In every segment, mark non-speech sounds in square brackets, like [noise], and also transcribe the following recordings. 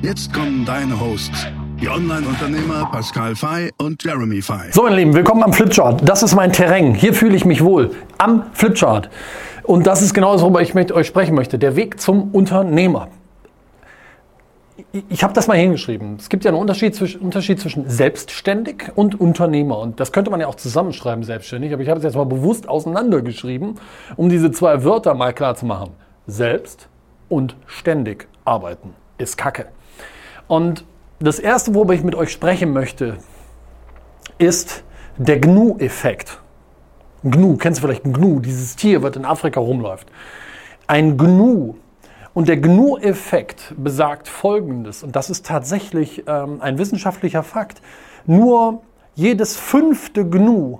Jetzt kommen deine Hosts, die Online-Unternehmer Pascal Fay und Jeremy Fay. So, meine Lieben, willkommen am Flipchart. Das ist mein Terrain. Hier fühle ich mich wohl. Am Flipchart. Und das ist genau das, worüber ich mit euch sprechen möchte. Der Weg zum Unternehmer. Ich habe das mal hingeschrieben. Es gibt ja einen Unterschied zwischen, Unterschied zwischen selbstständig und Unternehmer. Und das könnte man ja auch zusammenschreiben, selbstständig. Aber ich habe es jetzt mal bewusst auseinandergeschrieben, um diese zwei Wörter mal klar zu machen. Selbst und ständig arbeiten ist Kacke. Und das Erste, worüber ich mit euch sprechen möchte, ist der Gnu-Effekt. Gnu, kennst du vielleicht Gnu, dieses Tier, was in Afrika rumläuft. Ein Gnu. Und der Gnu-Effekt besagt Folgendes, und das ist tatsächlich ähm, ein wissenschaftlicher Fakt. Nur jedes fünfte Gnu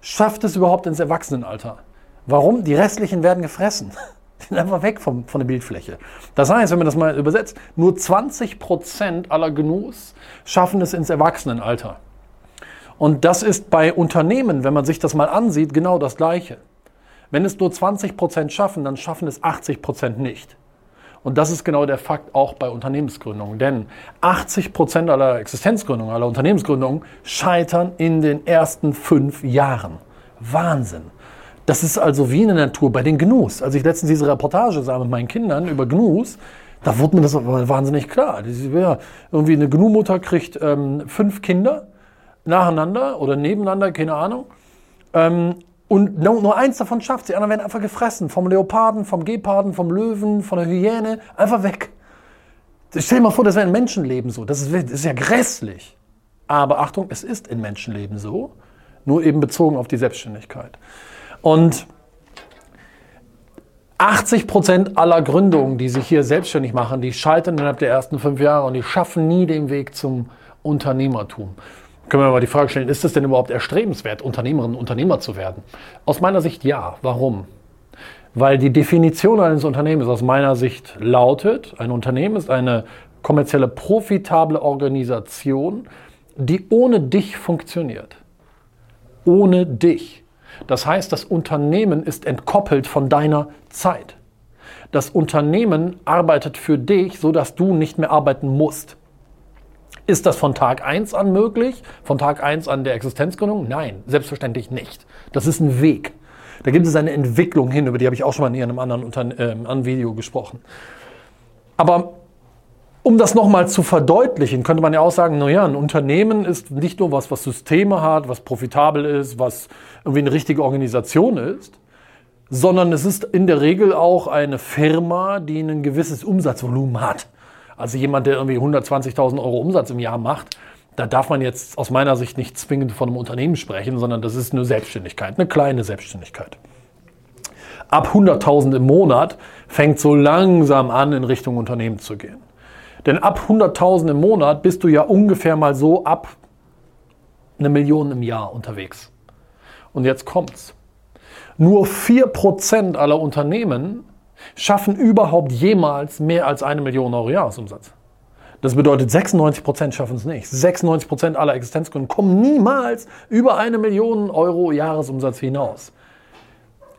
schafft es überhaupt ins Erwachsenenalter. Warum? Die restlichen werden gefressen. [laughs] Die [laughs] sind einfach weg vom, von der Bildfläche. Das heißt, wenn man das mal übersetzt, nur 20% aller Gnus schaffen es ins Erwachsenenalter. Und das ist bei Unternehmen, wenn man sich das mal ansieht, genau das Gleiche. Wenn es nur 20% schaffen, dann schaffen es 80% nicht. Und das ist genau der Fakt auch bei Unternehmensgründungen. Denn 80% aller Existenzgründungen, aller Unternehmensgründungen scheitern in den ersten fünf Jahren. Wahnsinn. Das ist also wie in der Natur bei den Gnus. Als ich letztens diese Reportage sah mit meinen Kindern über Gnus, da wurde mir das wahnsinnig klar. Ja, irgendwie eine Gnu-Mutter kriegt ähm, fünf Kinder nacheinander oder nebeneinander, keine Ahnung. Ähm, und nur, nur, eins davon schafft sie. Die anderen werden einfach gefressen. Vom Leoparden, vom Geparden, vom Löwen, von der Hyäne. Einfach weg. Stell dir mal vor, das wäre in Menschenleben so. Das ist, das ist ja grässlich. Aber Achtung, es ist in Menschenleben so. Nur eben bezogen auf die Selbstständigkeit. Und 80 Prozent aller Gründungen, die sich hier selbstständig machen, die scheitern innerhalb der ersten fünf Jahre und die schaffen nie den Weg zum Unternehmertum. Können wir mal die Frage stellen, ist es denn überhaupt erstrebenswert, Unternehmerin und Unternehmer zu werden? Aus meiner Sicht ja. Warum? Weil die Definition eines Unternehmens aus meiner Sicht lautet, ein Unternehmen ist eine kommerzielle, profitable Organisation, die ohne dich funktioniert. Ohne dich. Das heißt, das Unternehmen ist entkoppelt von deiner Zeit. Das Unternehmen arbeitet für dich, sodass du nicht mehr arbeiten musst. Ist das von Tag 1 an möglich? Von Tag 1 an der Existenzgründung? Nein, selbstverständlich nicht. Das ist ein Weg. Da gibt es eine Entwicklung hin, über die habe ich auch schon mal in einem anderen, Unter äh, Video gesprochen. Aber um das nochmal zu verdeutlichen, könnte man ja auch sagen, naja, ein Unternehmen ist nicht nur was, was Systeme hat, was profitabel ist, was irgendwie eine richtige Organisation ist, sondern es ist in der Regel auch eine Firma, die ein gewisses Umsatzvolumen hat. Also jemand, der irgendwie 120.000 Euro Umsatz im Jahr macht, da darf man jetzt aus meiner Sicht nicht zwingend von einem Unternehmen sprechen, sondern das ist eine Selbstständigkeit, eine kleine Selbstständigkeit. Ab 100.000 im Monat fängt so langsam an, in Richtung Unternehmen zu gehen. Denn ab 100.000 im Monat bist du ja ungefähr mal so ab eine Million im Jahr unterwegs. Und jetzt kommt's. Nur 4% aller Unternehmen schaffen überhaupt jemals mehr als eine Million Euro Jahresumsatz. Das bedeutet, 96% schaffen es nicht. 96% aller Existenzgründen kommen niemals über eine Million Euro Jahresumsatz hinaus.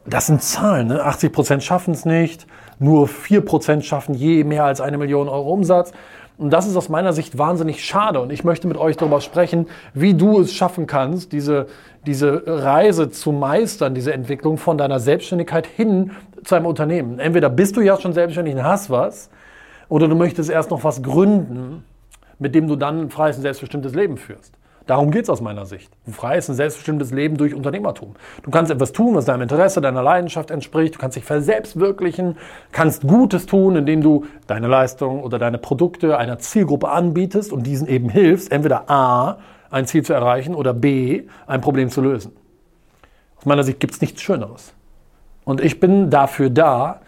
Das sind Zahlen. Ne? 80% schaffen es nicht, nur 4% schaffen je mehr als eine Million Euro Umsatz. Und das ist aus meiner Sicht wahnsinnig schade. Und ich möchte mit euch darüber sprechen, wie du es schaffen kannst, diese, diese Reise zu meistern, diese Entwicklung von deiner Selbstständigkeit hin zu einem Unternehmen. Entweder bist du ja schon selbstständig und hast was, oder du möchtest erst noch was gründen, mit dem du dann ein freies und selbstbestimmtes Leben führst. Darum geht es aus meiner Sicht. Ein freies und selbstbestimmtes Leben durch Unternehmertum. Du kannst etwas tun, was deinem Interesse, deiner Leidenschaft entspricht. Du kannst dich verselbstwirklichen, kannst Gutes tun, indem du deine Leistung oder deine Produkte einer Zielgruppe anbietest und diesen eben hilfst, entweder A, ein Ziel zu erreichen oder B, ein Problem zu lösen. Aus meiner Sicht gibt es nichts Schöneres. Und ich bin dafür da,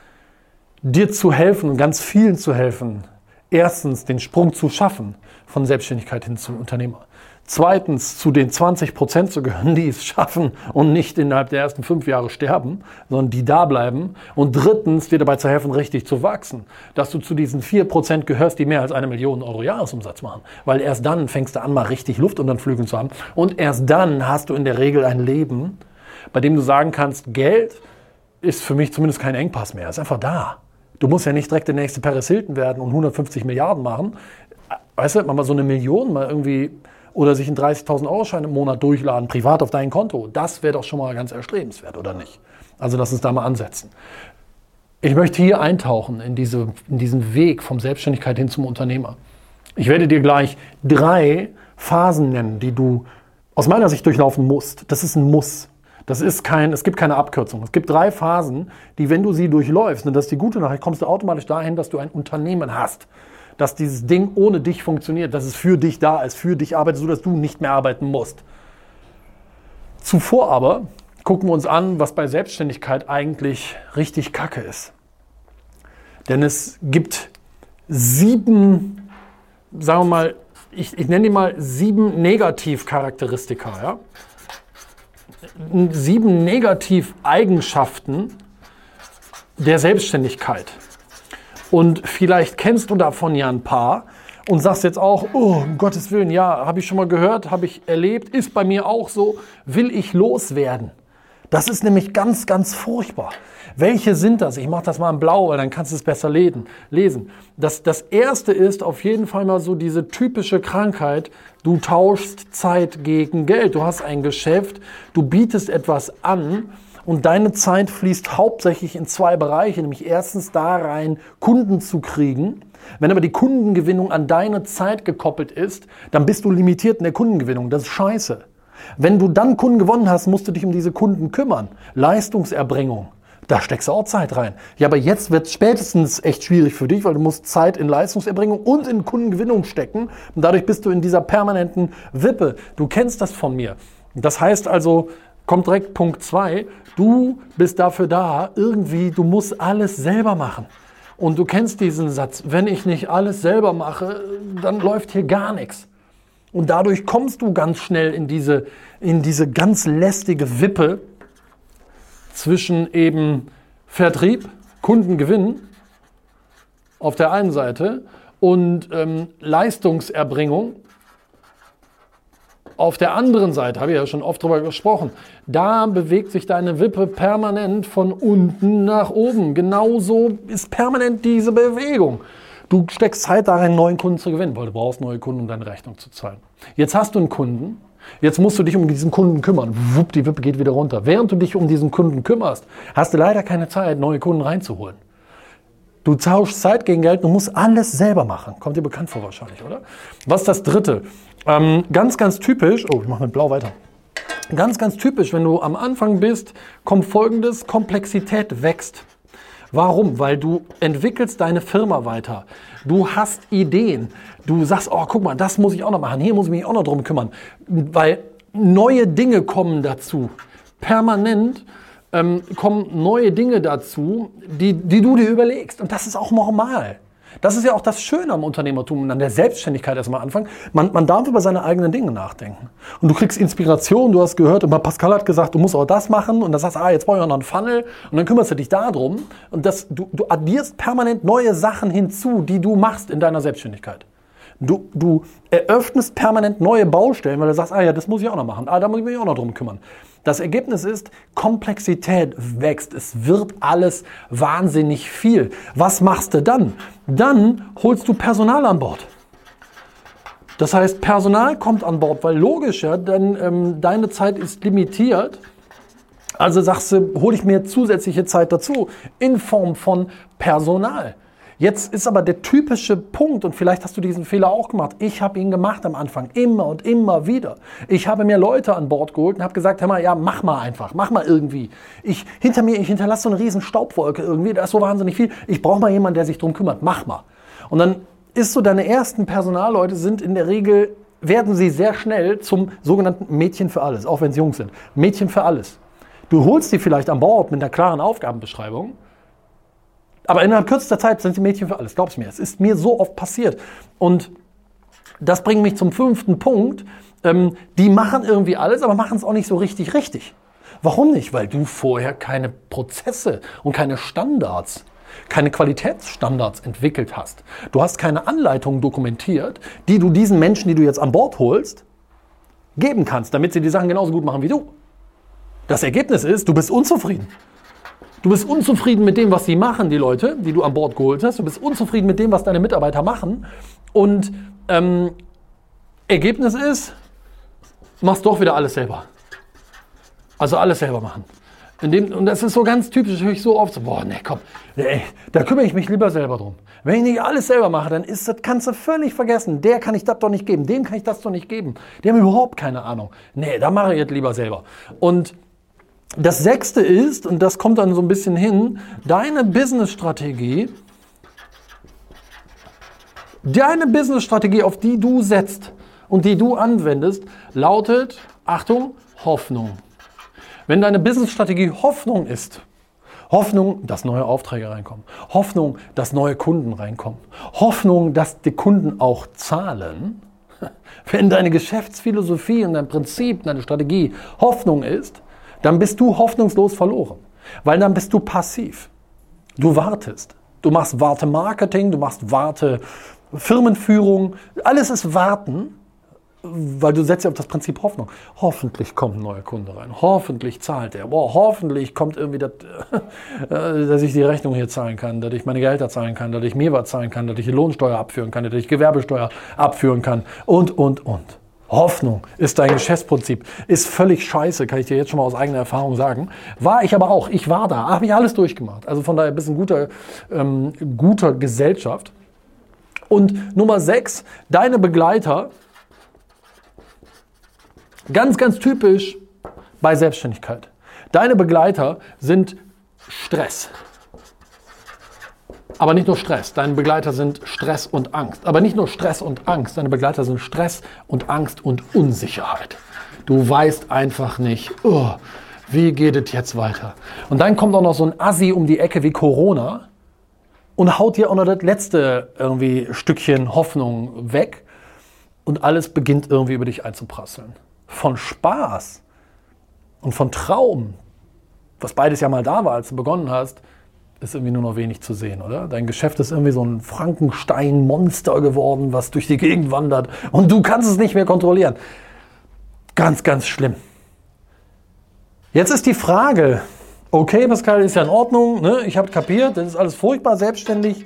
dir zu helfen und ganz vielen zu helfen, erstens den Sprung zu schaffen von Selbstständigkeit hin zum Unternehmer. Zweitens zu den 20 Prozent zu gehören, die es schaffen und nicht innerhalb der ersten fünf Jahre sterben, sondern die da bleiben. Und drittens dir dabei zu helfen, richtig zu wachsen. Dass du zu diesen vier Prozent gehörst, die mehr als eine Million Euro Jahresumsatz machen. Weil erst dann fängst du an, mal richtig Luft unter den Flügeln zu haben. Und erst dann hast du in der Regel ein Leben, bei dem du sagen kannst, Geld ist für mich zumindest kein Engpass mehr. Ist einfach da. Du musst ja nicht direkt der nächste Paris Hilton werden und 150 Milliarden machen. Weißt du, mal so eine Million mal irgendwie oder sich einen 30.000 Euro Schein im Monat durchladen, privat auf dein Konto. Das wäre doch schon mal ganz erstrebenswert, oder nicht? Also lass uns da mal ansetzen. Ich möchte hier eintauchen in, diese, in diesen Weg vom Selbstständigkeit hin zum Unternehmer. Ich werde dir gleich drei Phasen nennen, die du aus meiner Sicht durchlaufen musst. Das ist ein Muss. Das ist kein, es gibt keine Abkürzung. Es gibt drei Phasen, die, wenn du sie durchläufst, und das ist die gute Nachricht, kommst du automatisch dahin, dass du ein Unternehmen hast dass dieses Ding ohne dich funktioniert, dass es für dich da ist, für dich arbeitet, sodass du nicht mehr arbeiten musst. Zuvor aber gucken wir uns an, was bei Selbstständigkeit eigentlich richtig kacke ist. Denn es gibt sieben, sagen wir mal, ich, ich nenne die mal sieben Negativcharakteristika. Ja? Sieben Negativeigenschaften der Selbstständigkeit. Und vielleicht kennst du davon ja ein paar und sagst jetzt auch, oh, um Gottes Willen, ja, habe ich schon mal gehört, habe ich erlebt, ist bei mir auch so, will ich loswerden. Das ist nämlich ganz, ganz furchtbar. Welche sind das? Ich mache das mal in Blau, weil dann kannst du es besser lesen. Das, das erste ist auf jeden Fall mal so diese typische Krankheit. Du tauschst Zeit gegen Geld. Du hast ein Geschäft, du bietest etwas an und deine Zeit fließt hauptsächlich in zwei Bereiche, nämlich erstens da rein, Kunden zu kriegen. Wenn aber die Kundengewinnung an deine Zeit gekoppelt ist, dann bist du limitiert in der Kundengewinnung. Das ist scheiße. Wenn du dann Kunden gewonnen hast, musst du dich um diese Kunden kümmern. Leistungserbringung. Da steckst du auch Zeit rein. Ja, aber jetzt wird es spätestens echt schwierig für dich, weil du musst Zeit in Leistungserbringung und in Kundengewinnung stecken. Und dadurch bist du in dieser permanenten Wippe. Du kennst das von mir. Das heißt also, kommt direkt Punkt 2. Du bist dafür da, irgendwie, du musst alles selber machen. Und du kennst diesen Satz, wenn ich nicht alles selber mache, dann läuft hier gar nichts. Und dadurch kommst du ganz schnell in diese, in diese ganz lästige Wippe zwischen eben Vertrieb, Kundengewinn auf der einen Seite und ähm, Leistungserbringung auf der anderen Seite, habe ich ja schon oft drüber gesprochen, da bewegt sich deine Wippe permanent von unten nach oben. Genauso ist permanent diese Bewegung. Du steckst Zeit darin, neuen Kunden zu gewinnen, weil du brauchst neue Kunden, um deine Rechnung zu zahlen. Jetzt hast du einen Kunden, jetzt musst du dich um diesen Kunden kümmern. Wupp, die Wippe geht wieder runter. Während du dich um diesen Kunden kümmerst, hast du leider keine Zeit, neue Kunden reinzuholen. Du tauschst Zeit gegen Geld, du musst alles selber machen. Kommt dir bekannt vor wahrscheinlich, oder? Was ist das Dritte? Ähm, ganz, ganz typisch, oh, ich mache mit Blau weiter. Ganz, ganz typisch, wenn du am Anfang bist, kommt folgendes, Komplexität wächst. Warum? Weil du entwickelst deine Firma weiter. Du hast Ideen. Du sagst, oh, guck mal, das muss ich auch noch machen. Hier muss ich mich auch noch drum kümmern. Weil neue Dinge kommen dazu. Permanent ähm, kommen neue Dinge dazu, die, die du dir überlegst. Und das ist auch normal. Das ist ja auch das Schöne am Unternehmertum und an der Selbstständigkeit erstmal anfangen. Man, man darf über seine eigenen Dinge nachdenken. Und du kriegst Inspiration, du hast gehört, und Pascal hat gesagt, du musst auch das machen und dann sagst du, ah, jetzt brauche ich auch noch einen Funnel und dann kümmerst du dich darum und das, du, du addierst permanent neue Sachen hinzu, die du machst in deiner Selbstständigkeit. Du, du eröffnest permanent neue Baustellen, weil du sagst, ah ja, das muss ich auch noch machen, ah, da muss ich mich auch noch drum kümmern. Das Ergebnis ist, Komplexität wächst. Es wird alles wahnsinnig viel. Was machst du dann? Dann holst du Personal an Bord. Das heißt, Personal kommt an Bord, weil logisch, ja, denn ähm, deine Zeit ist limitiert. Also sagst du, hole ich mir zusätzliche Zeit dazu in Form von Personal. Jetzt ist aber der typische Punkt, und vielleicht hast du diesen Fehler auch gemacht. Ich habe ihn gemacht am Anfang, immer und immer wieder. Ich habe mir Leute an Bord geholt und habe gesagt, hör mal, ja, mach mal einfach, mach mal irgendwie. Ich, hinter mir, ich hinterlasse so eine riesen Staubwolke irgendwie, da ist so wahnsinnig viel. Ich brauche mal jemanden, der sich drum kümmert, mach mal. Und dann ist so, deine ersten Personalleute sind in der Regel, werden sie sehr schnell zum sogenannten Mädchen für alles, auch wenn sie Jungs sind. Mädchen für alles. Du holst sie vielleicht an Bord mit einer klaren Aufgabenbeschreibung, Aber innerhalb kürzester Zeit sind sie Mädchen für alles. Glaub's mir. Es ist mir so oft passiert. Und das bringt mich zum fünften Punkt. Ähm, die machen irgendwie alles, aber machen es auch nicht so richtig richtig. Warum nicht? Weil du vorher keine Prozesse und keine Standards, keine Qualitätsstandards entwickelt hast. Du hast keine Anleitungen dokumentiert, die du diesen Menschen, die du jetzt an Bord holst, geben kannst, damit sie die Sachen genauso gut machen wie du. Das Ergebnis ist, du bist unzufrieden. Du bist unzufrieden mit dem, was sie machen, die Leute, die du an Bord geholt hast. Du bist unzufrieden mit dem, was deine Mitarbeiter machen. Und ähm, Ergebnis ist, machst doch wieder alles selber. Also alles selber machen. Dem, und das ist so ganz typisch, höre ich so oft so, boah, nee, komm, nee, da kümmere ich mich lieber selber drum. Wenn ich nicht alles selber mache, dann ist das, du völlig vergessen. Der kann ich das doch nicht geben, dem kann ich das doch nicht geben. Die haben überhaupt keine Ahnung. Nee, da mache ich jetzt lieber selber. Und das sechste ist, und das kommt dann so ein bisschen hin, deine Business-Strategie, deine Business-Strategie, auf die du setzt und die du anwendest, lautet, Achtung, Hoffnung. Wenn deine Business-Strategie Hoffnung ist, Hoffnung, dass neue Aufträge reinkommen. Hoffnung, dass neue Kunden reinkommen. Hoffnung, dass die Kunden auch zahlen. [laughs] Wenn deine Geschäftsphilosophie und dein Prinzip, deine Strategie Hoffnung ist, dann bist du hoffnungslos verloren. Weil dann bist du passiv. Du wartest. Du machst Warte-Marketing, du machst Warte-Firmenführung. Alles ist Warten, weil du setzt ja auf das Prinzip Hoffnung. Hoffentlich kommt ein neuer Kunde rein. Hoffentlich zahlt er. Boah, hoffentlich kommt irgendwie, das, [laughs] äh, dass ich die Rechnung hier zahlen kann, dass ich meine Gehälter zahlen kann, dass ich mir was zahlen kann, dass ich die Lohnsteuer abführen kann, dass ich Gewerbesteuer abführen kann und, und, und. Hoffnung ist dein Geschäftsprinzip. Ist völlig scheiße, kann ich dir jetzt schon mal aus eigener Erfahrung sagen. War ich aber auch. Ich war da, habe ich alles durchgemacht. Also von daher ein bisschen guter, ähm, guter Gesellschaft. Und Nummer sechs, deine Begleiter. Ganz, ganz typisch bei Selbstständigkeit. Deine Begleiter sind Stress. Aber nicht nur Stress, deine Begleiter sind Stress und Angst. Aber nicht nur Stress und Angst, deine Begleiter sind Stress und Angst und Unsicherheit. Du weißt einfach nicht, oh, wie geht es jetzt weiter? Und dann kommt auch noch so ein Assi um die Ecke wie Corona und haut dir auch noch das letzte irgendwie Stückchen Hoffnung weg und alles beginnt irgendwie über dich einzuprasseln. Von Spaß und von Traum, was beides ja mal da war, als du begonnen hast, ist irgendwie nur noch wenig zu sehen, oder? Dein Geschäft ist irgendwie so ein Frankenstein-Monster geworden, was durch die Gegend wandert und du kannst es nicht mehr kontrollieren. Ganz, ganz schlimm. Jetzt ist die Frage, okay, Pascal, ist ja in Ordnung, ne? ich habe kapiert, das ist alles furchtbar selbstständig,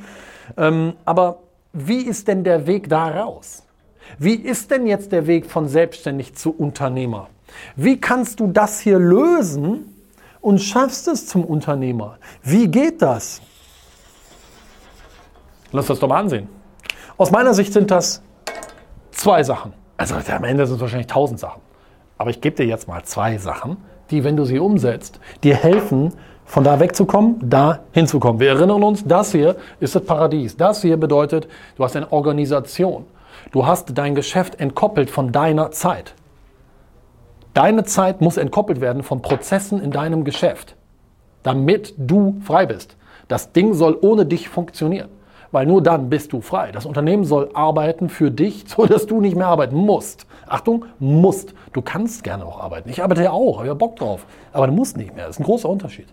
ähm, aber wie ist denn der Weg da raus? Wie ist denn jetzt der Weg von selbstständig zu Unternehmer? Wie kannst du das hier lösen, und schaffst es zum Unternehmer. Wie geht das? Lass das doch mal ansehen. Aus meiner Sicht sind das zwei Sachen. Also am Ende sind es wahrscheinlich tausend Sachen. Aber ich gebe dir jetzt mal zwei Sachen, die, wenn du sie umsetzt, dir helfen, von da wegzukommen, da hinzukommen. Wir erinnern uns, das hier ist das Paradies. Das hier bedeutet, du hast eine Organisation. Du hast dein Geschäft entkoppelt von deiner Zeit. Deine Zeit muss entkoppelt werden von Prozessen in deinem Geschäft, damit du frei bist. Das Ding soll ohne dich funktionieren, weil nur dann bist du frei. Das Unternehmen soll arbeiten für dich, [laughs] sodass du nicht mehr arbeiten musst. Achtung, musst. Du kannst gerne auch arbeiten. Ich arbeite ja auch, habe ja Bock drauf. Aber du musst nicht mehr. Das ist ein großer Unterschied.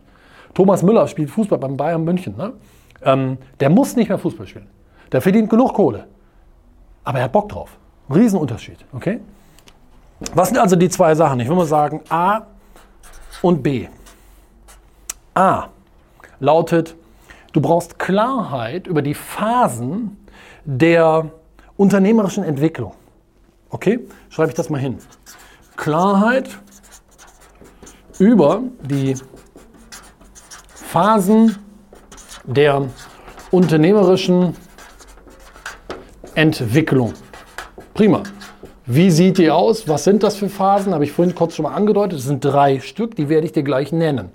Thomas Müller spielt Fußball beim Bayern München. Ne? Ähm, der muss nicht mehr Fußball spielen. Der verdient genug Kohle. Aber er hat Bock drauf. Riesenunterschied. Okay? Was sind also die zwei Sachen? Ich würde mal sagen A und B. A lautet, du brauchst Klarheit über die Phasen der unternehmerischen Entwicklung. Okay, schreibe ich das mal hin. Klarheit über die Phasen der unternehmerischen Entwicklung. Prima. Wie sieht die aus? Was sind das für Phasen? Habe ich vorhin kurz schon mal angedeutet. Es sind drei Stück, die werde ich dir gleich nennen.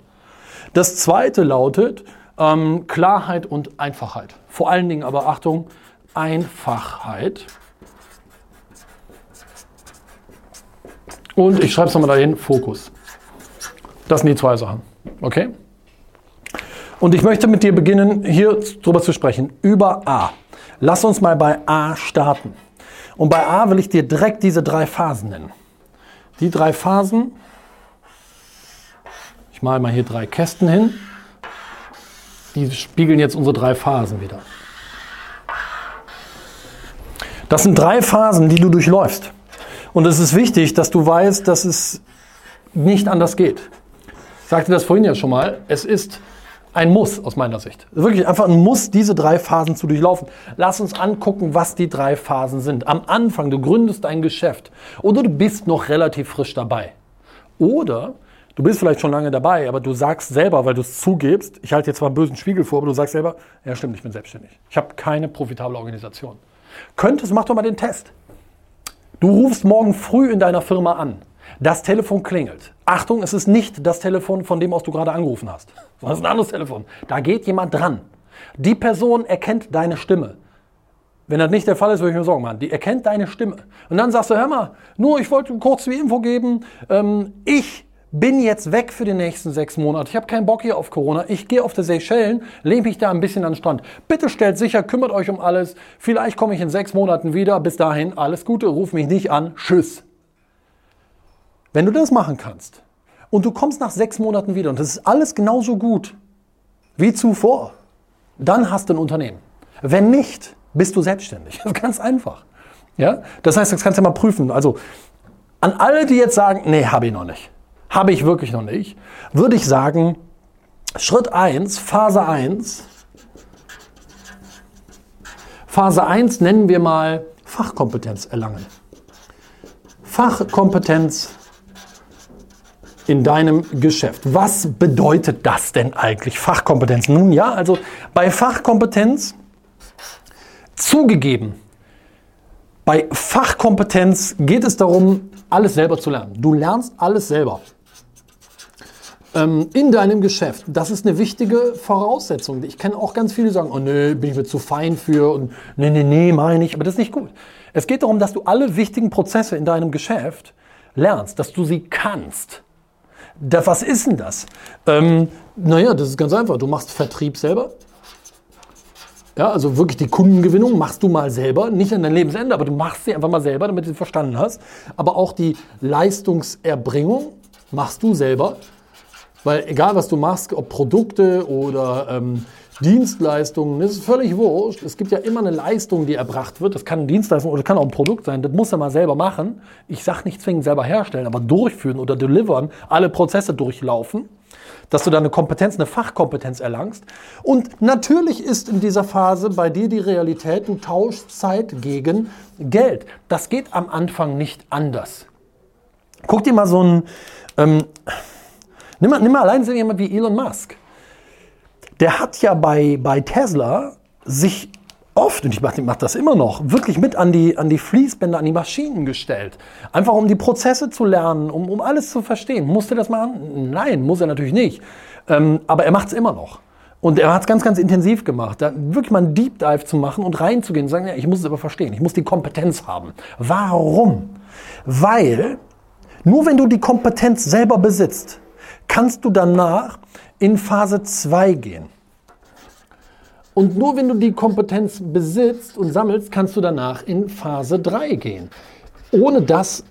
Das zweite lautet ähm, Klarheit und Einfachheit. Vor allen Dingen aber Achtung, Einfachheit. Und ich schreibe es nochmal dahin, Fokus. Das sind die zwei Sachen. Okay? Und ich möchte mit dir beginnen, hier drüber zu sprechen, über A. Lass uns mal bei A starten. Und bei A will ich dir direkt diese drei Phasen nennen. Die drei Phasen, ich male mal hier drei Kästen hin, die spiegeln jetzt unsere drei Phasen wieder. Das sind drei Phasen, die du durchläufst. Und es ist wichtig, dass du weißt, dass es nicht anders geht. Ich sagte das vorhin ja schon mal. Es ist ein Muss aus meiner Sicht. Wirklich einfach ein Muss, diese drei Phasen zu durchlaufen. Lass uns angucken, was die drei Phasen sind. Am Anfang, du gründest ein Geschäft oder du bist noch relativ frisch dabei. Oder du bist vielleicht schon lange dabei, aber du sagst selber, weil du es zugibst, ich halte jetzt zwar einen bösen Spiegel vor, aber du sagst selber, ja stimmt, ich bin selbstständig. Ich habe keine profitable Organisation. Könntest, mach doch mal den Test. Du rufst morgen früh in deiner Firma an. Das Telefon klingelt. Achtung, es ist nicht das Telefon, von dem aus du gerade angerufen hast. Das ist ein anderes Telefon. Da geht jemand dran. Die Person erkennt deine Stimme. Wenn das nicht der Fall ist, würde ich mir Sorgen machen. Die erkennt deine Stimme. Und dann sagst du, hör mal, nur ich wollte kurz die Info geben. Ähm, ich bin jetzt weg für die nächsten sechs Monate. Ich habe keinen Bock hier auf Corona. Ich gehe auf die Seychellen, lehne mich da ein bisschen an den Strand. Bitte stellt sicher, kümmert euch um alles. Vielleicht komme ich in sechs Monaten wieder. Bis dahin, alles Gute, ruf mich nicht an. Tschüss. Wenn du das machen kannst und du kommst nach sechs Monaten wieder und das ist alles genauso gut wie zuvor, dann hast du ein Unternehmen. Wenn nicht, bist du selbstständig. [laughs] Ganz einfach. Ja? Das heißt, das kannst du mal prüfen. Also an alle, die jetzt sagen, nee, habe ich noch nicht. Habe ich wirklich noch nicht. Würde ich sagen, Schritt 1, Phase 1. Phase 1 nennen wir mal Fachkompetenz erlangen. Fachkompetenz in deinem Geschäft. Was bedeutet das denn eigentlich, Fachkompetenz? Nun ja, also bei Fachkompetenz zugegeben, bei Fachkompetenz geht es darum, alles selber zu lernen. Du lernst alles selber ähm, in deinem Geschäft. Das ist eine wichtige Voraussetzung. Ich kenne auch ganz viele, die sagen, oh nee, bin ich mir zu fein für und nee, nee, nee, meine ich. Aber das ist nicht gut. Es geht darum, dass du alle wichtigen Prozesse in deinem Geschäft lernst, dass du sie kannst. Da, was ist denn das? Ähm, naja, das ist ganz einfach. Du machst Vertrieb selber. Ja, also wirklich die Kundengewinnung machst du mal selber, nicht an dein Lebensende, aber du machst sie einfach mal selber, damit du sie verstanden hast. Aber auch die Leistungserbringung machst du selber. Weil egal was du machst, ob Produkte oder ähm, Dienstleistungen, das ist völlig wurscht. Es gibt ja immer eine Leistung, die erbracht wird. Das kann eine Dienstleistung oder kann auch ein Produkt sein. Das muss er mal selber machen. Ich sage nicht zwingend selber herstellen, aber durchführen oder delivern, alle Prozesse durchlaufen, dass du da eine Kompetenz, eine Fachkompetenz erlangst. Und natürlich ist in dieser Phase bei dir die Realität, du tauschst Zeit gegen Geld. Das geht am Anfang nicht anders. Guck dir mal so ein, ähm, nimm, mal, nimm mal allein so jemand wie Elon Musk der hat ja bei, bei Tesla sich oft, und ich mache mach das immer noch, wirklich mit an die, an die Fließbänder, an die Maschinen gestellt. Einfach um die Prozesse zu lernen, um, um alles zu verstehen. Musste das machen? Nein, muss er natürlich nicht. Ähm, aber er macht es immer noch. Und er hat es ganz, ganz intensiv gemacht, da wirklich mal einen Deep Dive zu machen und reinzugehen und sagen, ja, ich muss es aber verstehen, ich muss die Kompetenz haben. Warum? Weil nur wenn du die Kompetenz selber besitzt, kannst du danach in Phase 2 gehen. Und nur wenn du die Kompetenz besitzt und sammelst, kannst du danach in Phase 3 gehen. Ohne das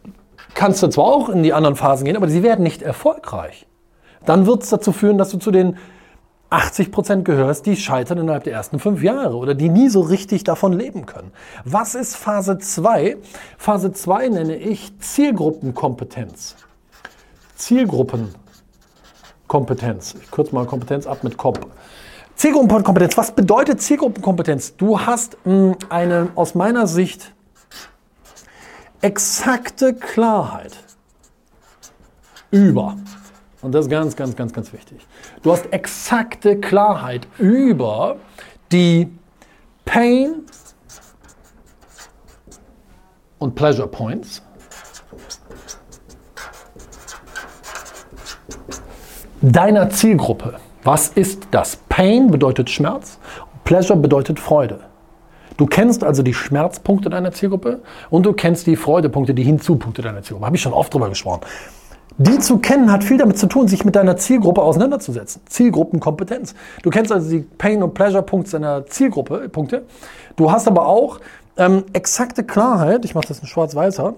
kannst du zwar auch in die anderen Phasen gehen, aber sie werden nicht erfolgreich. Dann wird es dazu führen, dass du zu den 80 Prozent gehörst, die scheitern innerhalb der ersten fünf Jahre oder die nie so richtig davon leben können. Was ist Phase 2? Phase 2 nenne ich Zielgruppenkompetenz. Zielgruppen Kompetenz. Ich kürze mal Kompetenz ab mit Komp. Zielgruppenkompetenz. Was bedeutet Zielgruppenkompetenz? Du hast mh, hm, eine aus meiner Sicht exakte Klarheit über, und das ist ganz, ganz, ganz, ganz wichtig, du hast exakte Klarheit über die Pain und Pleasure Points deiner Zielgruppe. Was ist das? Pain bedeutet Schmerz, Pleasure bedeutet Freude. Du kennst also die Schmerzpunkte deiner Zielgruppe und du kennst die Freudepunkte, die Hinzupunkte deiner Zielgruppe. Habe ich schon oft drüber gesprochen. Die zu kennen hat viel damit zu tun, sich mit deiner Zielgruppe auseinanderzusetzen. Zielgruppenkompetenz. Du kennst also die Pain- und Pleasure-Punkte deiner Zielgruppe, Punkte. Du hast aber auch ähm, exakte Klarheit, ich mache das in schwarz-weißer,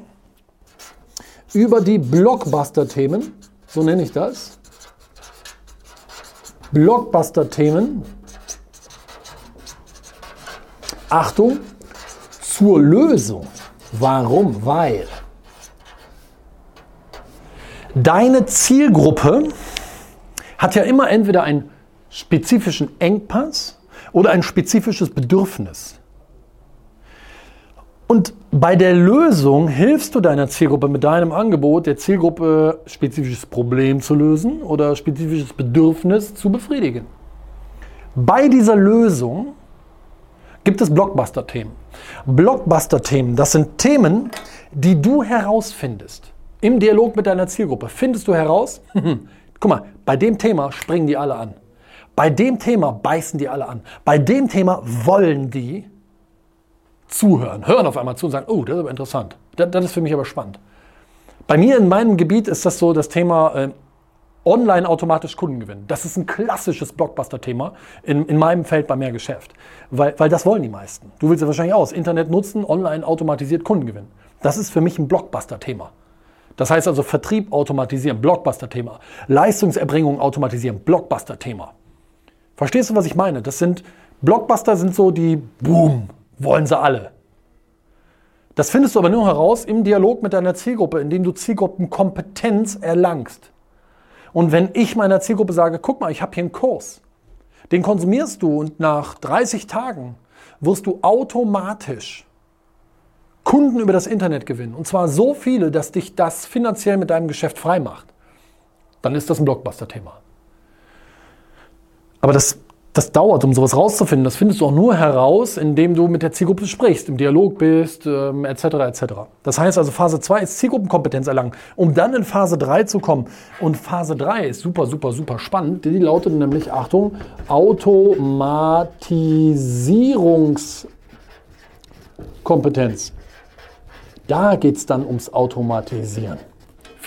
über die Blockbuster-Themen, so nenne ich das. Blockbuster-Themen. Achtung, zur Lösung. Warum? Weil deine Zielgruppe hat ja immer entweder einen spezifischen Engpass oder ein spezifisches Bedürfnis. Und bei der Lösung hilfst du deiner Zielgruppe mit deinem Angebot, der Zielgruppe spezifisches Problem zu lösen oder spezifisches Bedürfnis zu befriedigen. Bei dieser Lösung gibt es Blockbuster-Themen. Blockbuster-Themen, das sind Themen, die du herausfindest. Im Dialog mit deiner Zielgruppe findest du heraus, [laughs] guck mal, bei dem Thema springen die alle an. Bei dem Thema beißen die alle an. Bei dem Thema wollen die zuhören, hören auf einmal zu und sagen, oh, das ist aber interessant. Das, das ist für mich aber spannend. Bei mir in meinem Gebiet ist das so das Thema äh, online automatisch Kunden gewinnen. Das ist ein klassisches Blockbuster-Thema in, in meinem Feld bei mehr Geschäft. Weil, weil das wollen die meisten. Du willst ja wahrscheinlich aus. Internet nutzen, online automatisiert Kunden gewinnen. Das ist für mich ein Blockbuster-Thema. Das heißt also Vertrieb automatisieren, Blockbuster-Thema. Leistungserbringung automatisieren, Blockbuster-Thema. Verstehst du, was ich meine? Das sind Blockbuster sind so die Boom, wollen sie alle. Das findest du aber nur heraus im Dialog mit deiner Zielgruppe, indem du Zielgruppenkompetenz erlangst. Und wenn ich meiner Zielgruppe sage, guck mal, ich habe hier einen Kurs, den konsumierst du und nach 30 Tagen wirst du automatisch Kunden über das Internet gewinnen. Und zwar so viele, dass dich das finanziell mit deinem Geschäft frei macht. Dann ist das ein Blockbuster-Thema. Aber das das dauert, um sowas rauszufinden. Das findest du auch nur heraus, indem du mit der Zielgruppe sprichst, im Dialog bist, ähm, etc. etc. Das heißt also, Phase 2 ist Zielgruppenkompetenz erlangen, um dann in Phase 3 zu kommen. Und Phase 3 ist super, super, super spannend. Die lautet nämlich, Achtung, Automatisierungskompetenz. Da geht es dann ums Automatisieren.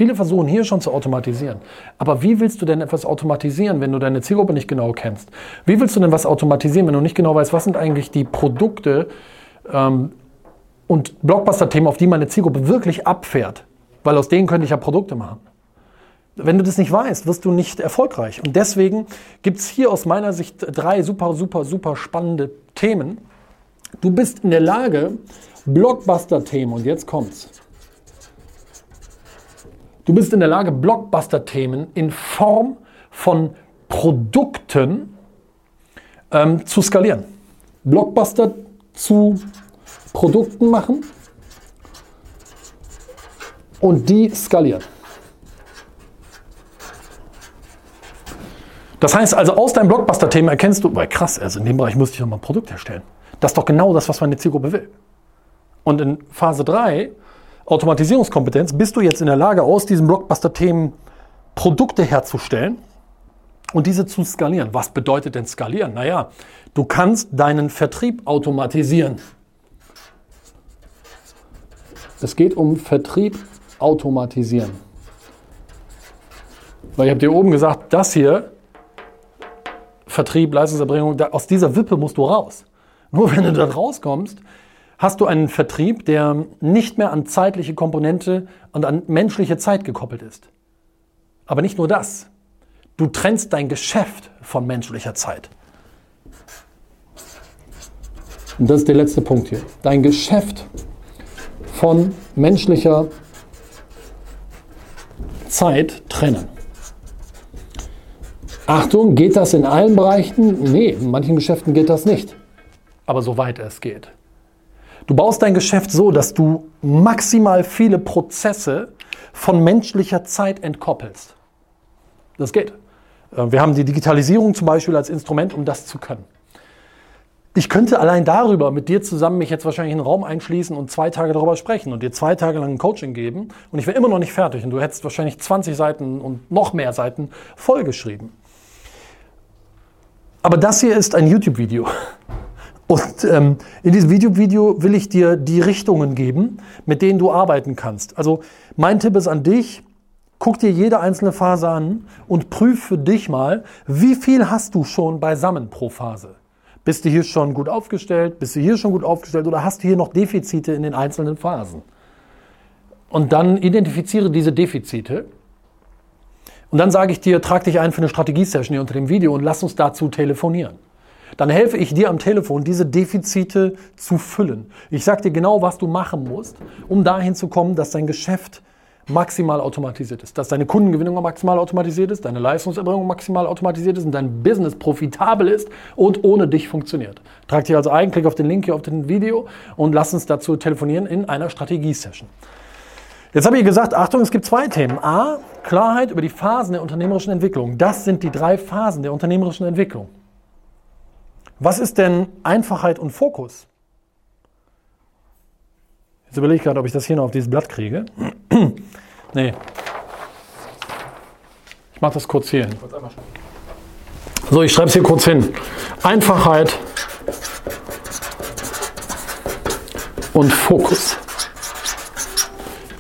Viele versuchen hier schon zu automatisieren. Aber wie willst du denn etwas automatisieren, wenn du deine Zielgruppe nicht genau kennst? Wie willst du denn was automatisieren, wenn du nicht genau weißt, was sind eigentlich die Produkte ähm, und Blockbuster-Themen, auf die meine Zielgruppe wirklich abfährt? Weil aus denen könnte ich ja Produkte machen. Wenn du das nicht weißt, wirst du nicht erfolgreich. Und deswegen gibt es hier aus meiner Sicht drei super, super, super spannende Themen. Du bist in der Lage, Blockbuster-Themen, und jetzt kommt's Du bist in der Lage, Blockbuster-Themen in Form von Produkten ähm, zu skalieren. Blockbuster zu Produkten machen und die skalieren. Das heißt also, aus deinem Blockbuster-Themen erkennst du, weil krass, also in dem Bereich muss ich nochmal ein Produkt herstellen. Das ist doch genau das, was meine Zielgruppe will. Und in Phase 3 Automatisierungskompetenz bist du jetzt in der Lage, aus diesen Blockbuster-Themen Produkte herzustellen und diese zu skalieren. Was bedeutet denn skalieren? Naja, du kannst deinen Vertrieb automatisieren. Es geht um Vertrieb automatisieren. Weil ich habe dir oben gesagt, das hier, Vertrieb, Leistungserbringung, aus dieser Wippe musst du raus. Nur wenn du da rauskommst, hast du einen Vertrieb, der nicht mehr an zeitliche Komponente und an menschliche Zeit gekoppelt ist. Aber nicht nur das. Du trennst dein Geschäft von menschlicher Zeit. Und das ist der letzte Punkt hier. Dein Geschäft von menschlicher Zeit trennen. Achtung, geht das in allen Bereichen? Nee, in manchen Geschäften geht das nicht. Aber soweit es geht. Du baust dein Geschäft so, dass du maximal viele Prozesse von menschlicher Zeit entkoppelst. Das geht. Äh, wir haben die Digitalisierung zum Beispiel als Instrument, um das zu können. Ich könnte allein darüber mit dir zusammen mich jetzt wahrscheinlich in einen Raum einschließen und zwei Tage darüber sprechen und dir zwei Tage lang ein Coaching geben und ich wäre immer noch nicht fertig und du hättest wahrscheinlich 20 Seiten und noch mehr Seiten vollgeschrieben. Aber das hier ist ein YouTube-Video. Und ähm, in diesem Video, Video will ich dir die Richtungen geben, mit denen du arbeiten kannst. Also mein Tipp ist an dich, Guck dir jede einzelne Phase an und prüf für dich mal, wie viel hast du schon beisammen pro Phase. Bist du hier schon gut aufgestellt? Bist du hier schon gut aufgestellt? Oder hast du hier noch Defizite in den einzelnen Phasen? Und dann identifiziere diese Defizite. Und dann sage ich dir, trag dich ein für eine Strategie-Session hier unter dem Video und lass uns dazu telefonieren. Dann helfe ich dir am Telefon, diese Defizite zu füllen. Ich sage dir genau, was du machen musst, um dahin zu kommen, dass dein Geschäft maximal automatisiert ist, dass deine Kundengewinnung maximal automatisiert ist, deine Leistungserbringung maximal automatisiert ist und dein Business profitabel ist und ohne dich funktioniert. Trag dich also ein, klick auf den Link hier auf dem Video und lass uns dazu telefonieren in einer Strategie-Session. Jetzt habe ich gesagt, Achtung, es gibt zwei Themen. A, Klarheit über die Phasen der unternehmerischen Entwicklung. Das sind die drei Phasen der unternehmerischen Entwicklung. Was ist denn Einfachheit und Fokus? Jetzt überlege ich gerade, ob ich das hier noch auf dieses Blatt kriege. [clears throat] nee. Ich mache das kurz hier hin. So, ich schreibe es hier kurz hin. Einfachheit und Fokus.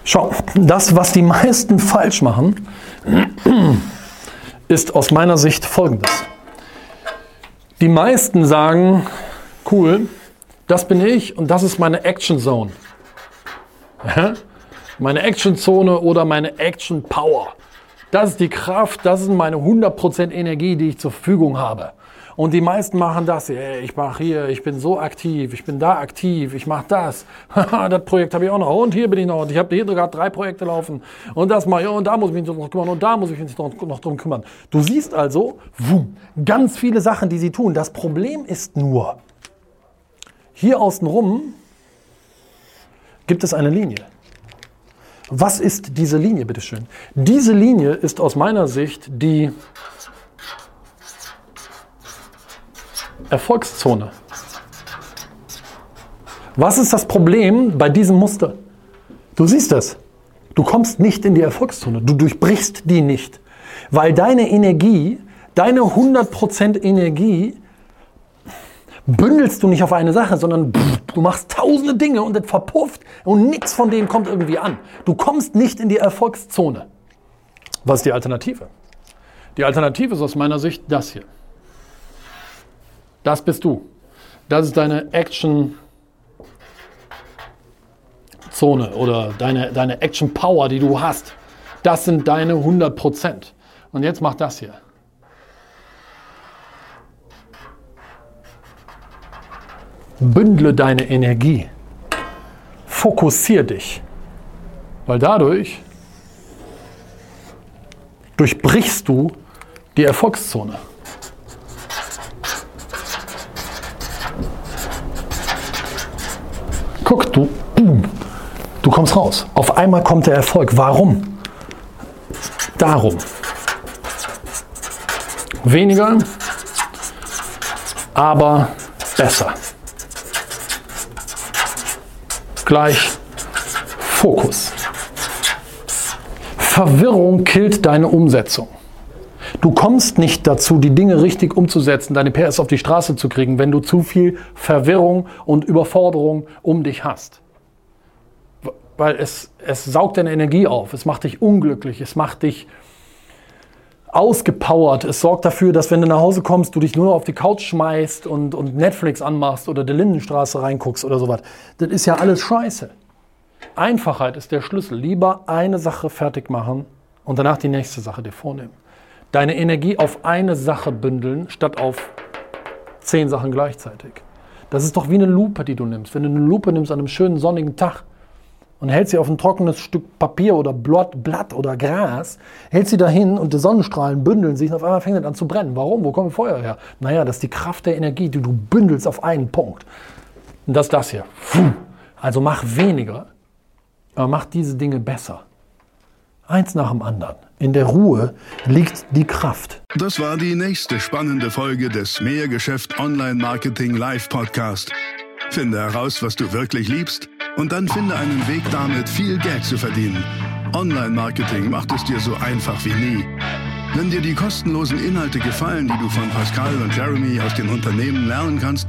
Schau, das, was die meisten falsch machen, [clears throat] ist aus meiner Sicht folgendes. Die meisten sagen, cool, das bin ich und das ist meine Action Zone meine Action-Zone oder meine Action-Power. Das ist die Kraft, das ist meine 100% Energie, die ich zur Verfügung habe. Und die meisten machen das. Ey, ich mache hier, ich bin so aktiv, ich bin da aktiv, ich mache das. [laughs] das Projekt habe ich auch noch. Und hier bin ich noch. Und ich habe hier gerade drei Projekte laufen. Und das mache ich. Und da muss ich mich noch kümmern. Und da muss ich mich noch, noch drum kümmern. Du siehst also, wum, ganz viele Sachen, die sie tun. Das Problem ist nur, hier außenrum gibt es eine Linie. Was ist diese Linie, bitteschön? Diese Linie ist aus meiner Sicht die Erfolgszone. Was ist das Problem bei diesem Muster? Du siehst das. Du kommst nicht in die Erfolgszone. Du durchbrichst die nicht. Weil deine Energie, deine 100% Energie bündelst du nicht auf eine Sache, sondern du machst tausende Dinge und es verpufft und nichts von dem kommt irgendwie an. Du kommst nicht in die Erfolgszone. Was ist die Alternative? Die Alternative ist aus meiner Sicht das hier. Das bist du. Das ist deine Action Zone oder deine, deine Action Power, die du hast. Das sind deine 100% Und jetzt mach das hier. Bündle deine Energie. Fokussier dich. Weil dadurch durchbrichst du die Erfolgszone. Guck, du, du kommst raus. Auf einmal kommt der Erfolg. Warum? Darum. Weniger, aber besser gleich Fokus. Verwirrung killt deine Umsetzung. Du kommst nicht dazu, die Dinge richtig umzusetzen, deine PS auf die Straße zu kriegen, wenn du zu viel Verwirrung und Überforderung um dich hast. Weil es, es saugt deine Energie auf, es macht dich unglücklich, es macht dich ausgepowert. Es sorgt dafür, dass wenn du nach Hause kommst, du dich nur auf die Couch schmeißt und, und Netflix anmachst oder der Lindenstraße reinguckst oder sowas. Das ist ja alles scheiße. Einfachheit ist der Schlüssel. Lieber eine Sache fertig machen und danach die nächste Sache dir vornehmen. Deine Energie auf eine Sache bündeln, statt auf zehn Sachen gleichzeitig. Das ist doch wie eine Lupe, die du nimmst. Wenn du eine Lupe nimmst an einem schönen sonnigen Tag, und hält sie auf ein trockenes Stück Papier oder Blatt oder Gras, hält sie dahin und die Sonnenstrahlen bündeln sich und auf einmal fängt es an zu brennen. Warum? Wo kommt Feuer her? Naja, das ist die Kraft der Energie, die du bündelst auf einen Punkt. Und das ist das hier. Also mach weniger, aber mach diese Dinge besser. Eins nach dem anderen. In der Ruhe liegt die Kraft. Das war die nächste spannende Folge des Mehrgeschäft Online Marketing Live Podcast. Finde heraus, was du wirklich liebst und dann finde einen Weg damit, viel Geld zu verdienen. Online-Marketing macht es dir so einfach wie nie. Wenn dir die kostenlosen Inhalte gefallen, die du von Pascal und Jeremy aus den Unternehmen lernen kannst,